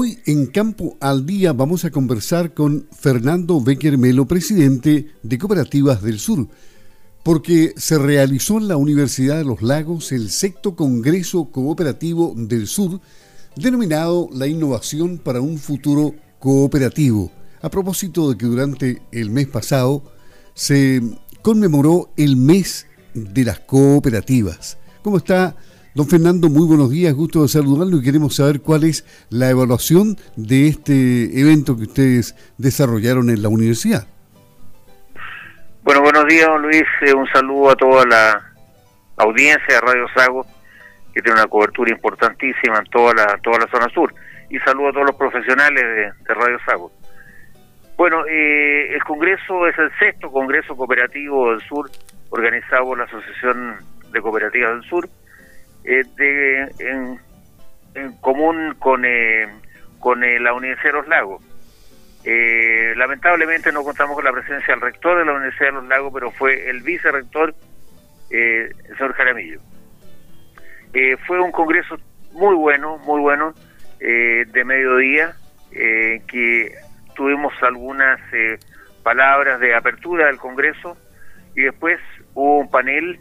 Hoy en Campo al Día vamos a conversar con Fernando Becker Melo, presidente de Cooperativas del Sur, porque se realizó en la Universidad de los Lagos el sexto Congreso Cooperativo del Sur, denominado La Innovación para un Futuro Cooperativo, a propósito de que durante el mes pasado se conmemoró el mes de las cooperativas. ¿Cómo está? Don Fernando, muy buenos días, gusto de saludarlo y queremos saber cuál es la evaluación de este evento que ustedes desarrollaron en la universidad. Bueno, buenos días, don Luis. Eh, un saludo a toda la audiencia de Radio Sago, que tiene una cobertura importantísima en toda la, toda la zona sur. Y saludo a todos los profesionales de, Radio Sago. Bueno, eh, el Congreso es el sexto Congreso Cooperativo del Sur, organizado por la Asociación de Cooperativas del Sur eh, de, en, común con, eh, con eh, la Universidad de los Lagos. lamentablemente no contamos con la presencia del rector de la Universidad de los Lagos, pero fue el vicerrector, el señor Jaramillo. fue un congreso muy bueno, muy bueno, de mediodía, que tuvimos algunas palabras de apertura del congreso y después hubo un panel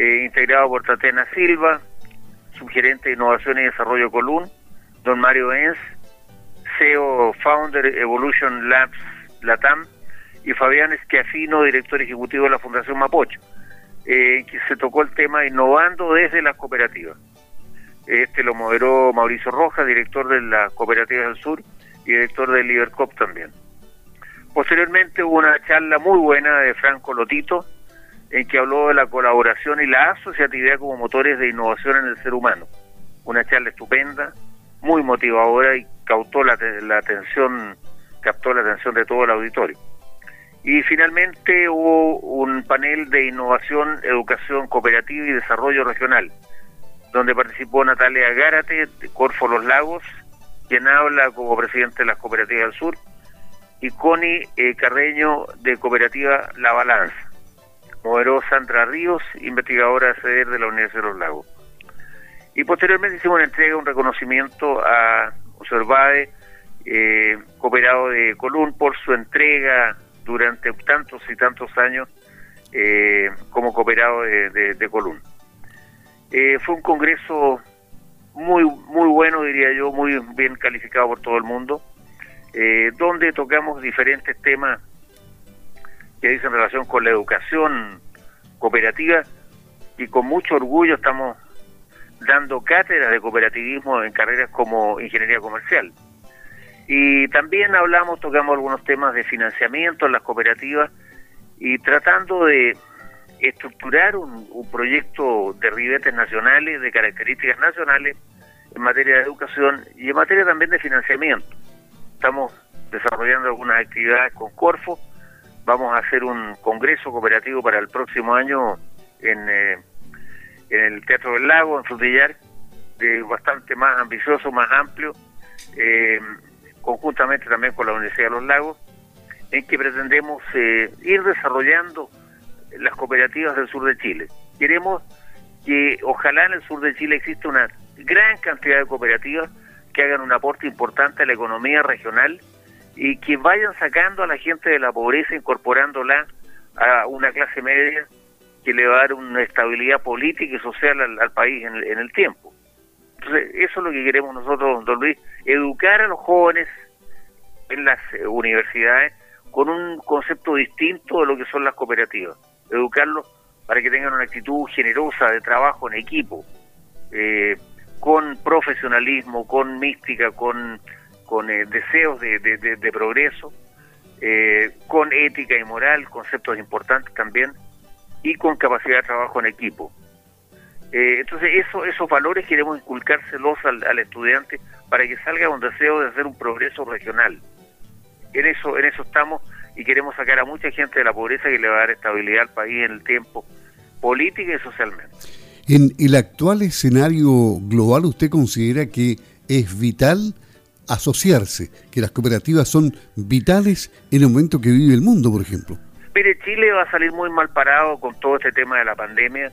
eh, integrado por Tatiana Silva, subgerente de Innovación y Desarrollo Colún, don Mario Enz, CEO Founder Evolution Labs Latam, y Fabián Esquiafino, director ejecutivo de la Fundación Mapocho, eh, que se tocó el tema innovando desde las cooperativas. Este lo moderó Mauricio Rojas, director de las cooperativas del sur y director del Libercop también. Posteriormente hubo una charla muy buena de Franco Lotito, en que habló de la colaboración y la asociatividad como motores de innovación en el ser humano. Una charla estupenda, muy motivadora y cautó la, atención, captó la atención de todo el auditorio. Y finalmente hubo un panel de innovación, educación cooperativa y desarrollo regional, donde participó Natalia Gárate de Corfo Los Lagos, quien habla como presidente de las cooperativas del sur, y Connie eh, Carreño de Cooperativa La Balanza moderó Sandra Ríos, investigadora sede de la Universidad de los Lagos. Y posteriormente hicimos una entrega, un reconocimiento a Observade, eh, cooperado de Colún, por su entrega durante tantos y tantos años eh, como cooperado de, de, Colún. Eh, fue un congreso muy, muy bueno, diría yo, muy bien calificado por todo el mundo, eh, donde tocamos diferentes temas que dice en relación con la educación cooperativa y con mucho orgullo estamos dando cátedras de cooperativismo en carreras como ingeniería comercial. Y también hablamos, tocamos algunos temas de financiamiento en las cooperativas y tratando de estructurar un, un proyecto de ribetes nacionales, de características nacionales, en materia de educación y en materia también de financiamiento. Estamos desarrollando algunas actividades con Corfo vamos a hacer un congreso cooperativo para el próximo año en, eh, en el Teatro del Lago, en Frutillar, de bastante más ambicioso, más amplio, eh, conjuntamente también con la Universidad de los Lagos, en que pretendemos eh, ir desarrollando las cooperativas del sur de Chile. Queremos que ojalá en el sur de Chile exista una gran cantidad de cooperativas que hagan un aporte importante a la economía regional y que vayan sacando a la gente de la pobreza, incorporándola a una clase media que le va a dar una estabilidad política y social al, país en el, tiempo. Entonces, eso es lo que queremos nosotros, don Luis, educar a los jóvenes en las eh, universidades con un concepto distinto de lo que son las cooperativas. Educarlos para que tengan una actitud generosa de trabajo en equipo, eh, con profesionalismo, con mística, con con eh, deseos de, progreso, eh, con ética y moral, conceptos importantes también, y con capacidad de trabajo en equipo. Eh, entonces eso, esos valores queremos inculcárselos al, al, estudiante para que salga un deseo de hacer un progreso regional. En eso, en eso estamos y queremos sacar a mucha gente de la pobreza que le va a dar estabilidad al país en el tiempo, política y socialmente. En el actual escenario global, ¿usted considera que es vital asociarse, que las cooperativas son vitales en el momento que vive el mundo, por ejemplo. Mire, Chile va a salir muy mal parado con todo este tema de la pandemia,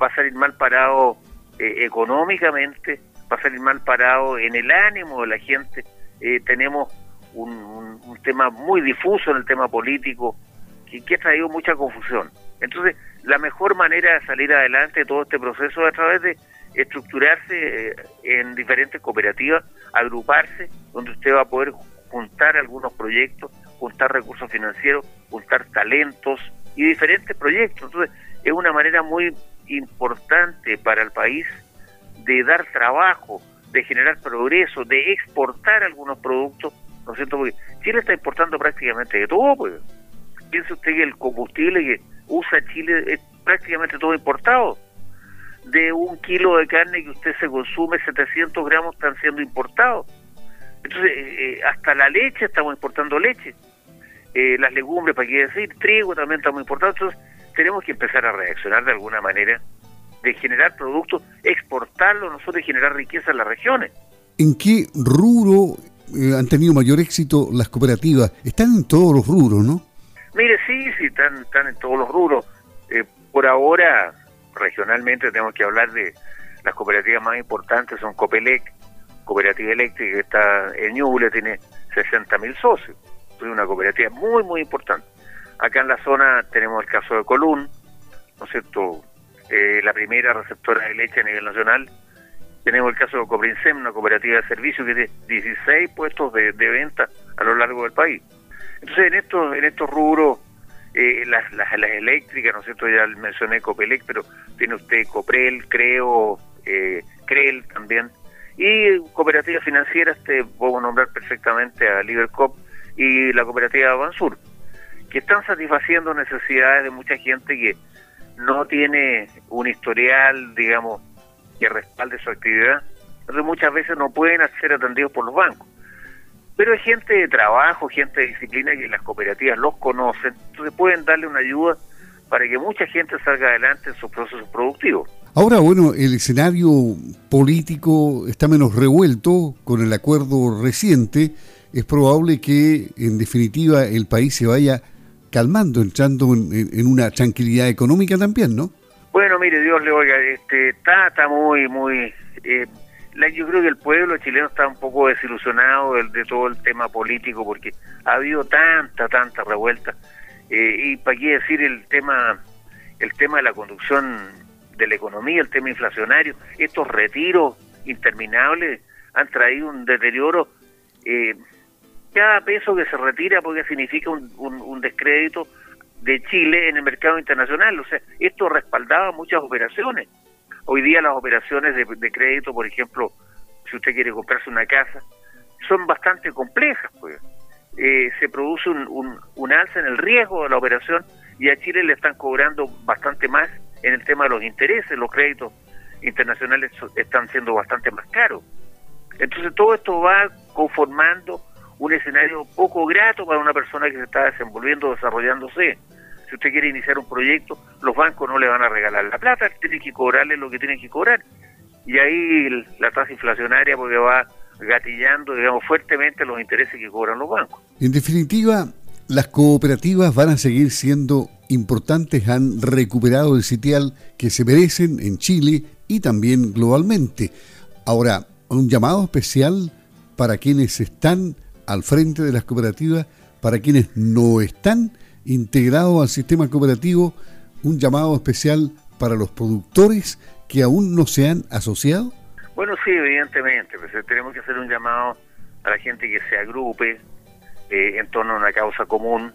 va a salir mal parado eh, económicamente, va a salir mal parado en el ánimo de la gente. Eh, tenemos un, tema muy difuso en el tema político que, que ha traído mucha confusión. Entonces, la mejor manera de salir adelante de todo este proceso es a través de estructurarse eh, en diferentes cooperativas, agruparse, donde usted va a poder juntar algunos proyectos, juntar recursos financieros, juntar talentos y diferentes proyectos. Entonces, es una manera muy importante para el país de dar trabajo, de generar progreso, de exportar algunos productos, ¿no es cierto? Porque Chile está importando prácticamente de todo, pues. Piense usted que el combustible que usa Chile es prácticamente todo importado. De un kilo de carne que usted se consume, 700 gramos están siendo importados. Entonces, eh, eh, hasta la leche estamos importando leche. Eh, las legumbres, para qué decir, trigo también estamos importando. Entonces, tenemos que empezar a reaccionar de alguna manera, de generar productos, exportarlos nosotros y generar riqueza en las regiones. ¿En qué rubro han tenido mayor éxito las cooperativas? Están en todos los rubros, ¿no? Mire, sí, sí, están, están en todos los rubros. por ahora, regionalmente, tenemos que hablar de las cooperativas más importantes, son Copelec, cooperativa eléctrica que está en Ñuble, tiene 60 mil socios. Es una cooperativa muy, muy importante. Acá en la zona tenemos el caso de Colún, ¿no es cierto? Eh, la primera receptora de leche a nivel nacional. Tenemos el caso de Coprinsem, una cooperativa de servicio que tiene 16 puestos de, venta a lo largo del país. Entonces, en estos, en estos rubros, eh, las, las, eléctricas, ¿no es cierto? Ya mencioné Copelec, pero tiene usted Coprel, Creo, eh, Crel también, y cooperativas financieras, te puedo nombrar perfectamente a Libercop y la cooperativa Bansur, que están satisfaciendo necesidades de mucha gente que no tiene un historial, digamos, que respalde su actividad, entonces muchas veces no pueden ser atendidos por los bancos. Pero hay gente de trabajo, gente de disciplina que las cooperativas los conocen, entonces pueden darle una ayuda para que mucha gente salga adelante en sus procesos productivos. Ahora, bueno, el escenario político está menos revuelto con el acuerdo reciente. Es probable que, en definitiva, el país se vaya calmando, entrando en, una tranquilidad económica también, ¿no? Bueno, mire, Dios le oiga, este, está, está muy, muy... Eh, yo creo que el pueblo chileno está un poco desilusionado de, todo el tema político porque ha habido tanta, tanta revuelta. Eh, y para qué decir el tema, el tema de la conducción de la economía, el tema inflacionario, estos retiros interminables han traído un deterioro. Eh, cada peso que se retira porque significa un, un, descrédito de Chile en el mercado internacional. O sea, esto respaldaba muchas operaciones. Hoy día las operaciones de, crédito, por ejemplo, si usted quiere comprarse una casa, son bastante complejas. Pues. Eh, se produce un, un, un alza en el riesgo de la operación y a Chile le están cobrando bastante más en el tema de los intereses, los créditos internacionales están siendo bastante más caros. Entonces todo esto va conformando un escenario poco grato para una persona que se está desenvolviendo, desarrollándose. Si usted quiere iniciar un proyecto, los bancos no le van a regalar la plata, tienen que cobrarle lo que tienen que cobrar. Y ahí la tasa inflacionaria porque va gatillando, digamos, fuertemente los intereses que cobran los bancos. En definitiva, las cooperativas van a seguir siendo importantes, han recuperado el sitial que se merecen en Chile y también globalmente. Ahora, un llamado especial para quienes están al frente de las cooperativas, para quienes no están integrados al sistema cooperativo, un llamado especial para los productores que aún no se han asociado. Bueno, sí, evidentemente, pues, tenemos que hacer un llamado a la gente que se agrupe, eh, en torno a una causa común,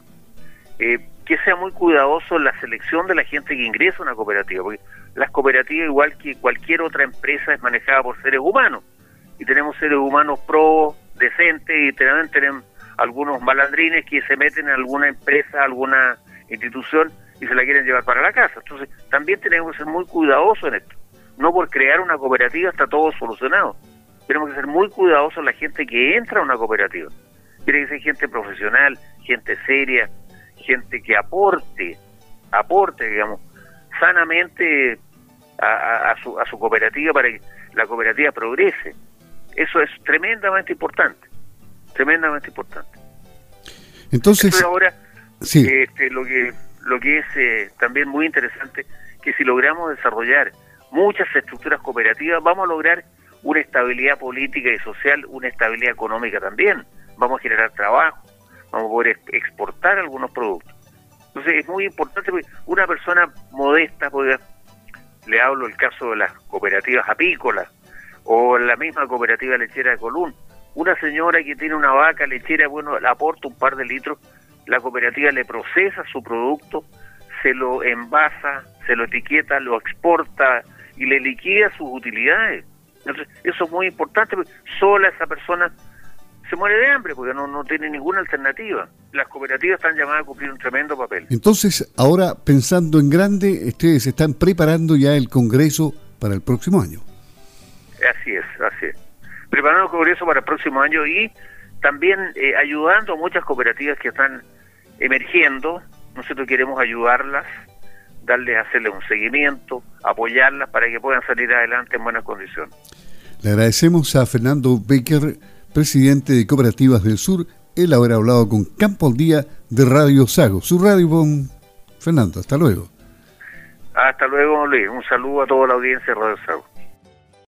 eh, que sea muy cuidadoso en la selección de la gente que ingresa a una cooperativa, porque las cooperativas, igual que cualquier otra empresa, es manejada por seres humanos, y tenemos seres humanos pro, decentes, y también tenemos algunos malandrines que se meten en alguna empresa, alguna institución, y se la quieren llevar para la casa. Entonces, también tenemos que ser muy cuidadosos en esto. No por crear una cooperativa está todo solucionado. Tenemos que ser muy cuidadosos en la gente que entra a una cooperativa tiene que ser gente profesional, gente seria, gente que aporte, aporte, digamos, sanamente a, su, a su cooperativa para que la cooperativa progrese. Eso es tremendamente importante, tremendamente importante. Entonces, ahora, este, lo que lo que es eh, también muy interesante, que si logramos desarrollar muchas estructuras cooperativas, vamos a lograr una estabilidad política y social, una estabilidad económica también. Vamos a generar trabajo, vamos a poder exportar algunos productos. Entonces es muy importante porque una persona modesta, le hablo el caso de las cooperativas apícolas o la misma cooperativa lechera de Colún, una señora que tiene una vaca lechera, bueno, le aporta un par de litros, la cooperativa le procesa su producto, se lo envasa, se lo etiqueta, lo exporta y le liquida sus utilidades. Entonces, eso es muy importante, porque sola esa persona se muere de hambre porque no, no tiene ninguna alternativa. Las cooperativas están llamadas a cumplir un tremendo papel. Entonces, ahora pensando en grande, ustedes están preparando ya el Congreso para el próximo año. Así es, así es. Preparando el Congreso para el próximo año y también eh, ayudando a muchas cooperativas que están emergiendo. Nosotros queremos ayudarlas, darles, hacerles un seguimiento, apoyarlas para que puedan salir adelante en buenas condiciones. Le agradecemos a Fernando Baker, presidente de Cooperativas del Sur, el haber hablado con Campo al Día de Radio Sago. Su radio, con Fernando, hasta luego. Hasta luego, Luis. Un saludo a toda la audiencia de Radio Sago.